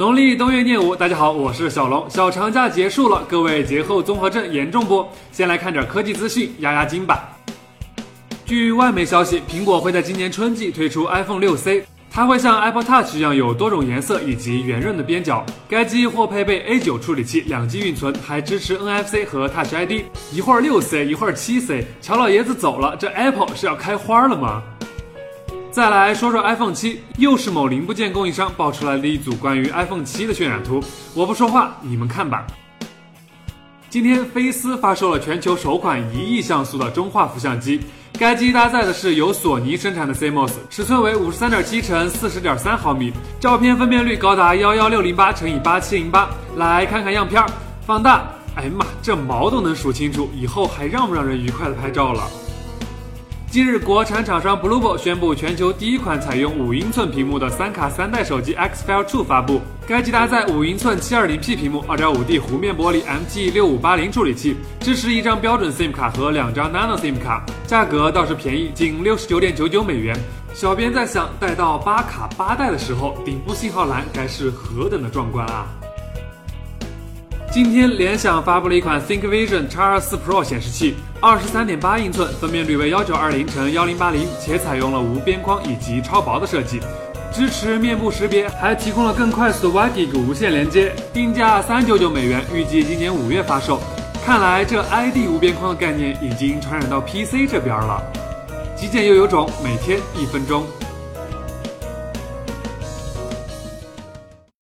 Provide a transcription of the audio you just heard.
农历冬月廿五，大家好，我是小龙。小长假结束了，各位节后综合症严重不？先来看点科技资讯，压压惊吧。据外媒消息，苹果会在今年春季推出 iPhone 6C，它会像 Apple Touch 一样有多种颜色以及圆润的边角。该机或配备 A9 处理器，两 G 运存，还支持 NFC 和 Touch ID。一会儿 6C，一会儿 7C，乔老爷子走了，这 Apple 是要开花了吗？再来说说 iPhone 七，又是某零部件供应商爆出来的一组关于 iPhone 七的渲染图。我不说话，你们看吧。今天飞思发售了全球首款一亿像素的中画幅相机，该机搭载的是由索尼生产的 CMOS，尺寸为五十三点七乘四十点三毫米，照片分辨率高达幺幺六零八乘以八七零八。来看看样片儿，放大，哎呀妈，这毛都能数清楚，以后还让不让人愉快的拍照了？近日，国产厂商 Bluebo 宣布全球第一款采用五英寸屏幕的三卡三代手机 Xperia 2发布。该机搭载五英寸 720P 屏幕、2.5D 弧面玻璃 MT6580 处理器，支持一张标准 SIM 卡和两张 Nano SIM 卡，价格倒是便宜，仅六十九点九九美元。小编在想，带到八卡八代的时候，顶部信号栏该是何等的壮观啊！今天，联想发布了一款 ThinkVision X24 Pro 显示器，二十三点八英寸，分辨率为幺九二零乘幺零八零，且采用了无边框以及超薄的设计，支持面部识别，还提供了更快速的 WiGig 无线连接，定价三九九美元，预计今年五月发售。看来这 ID 无边框的概念已经传染到 PC 这边了。极简又有种，每天一分钟。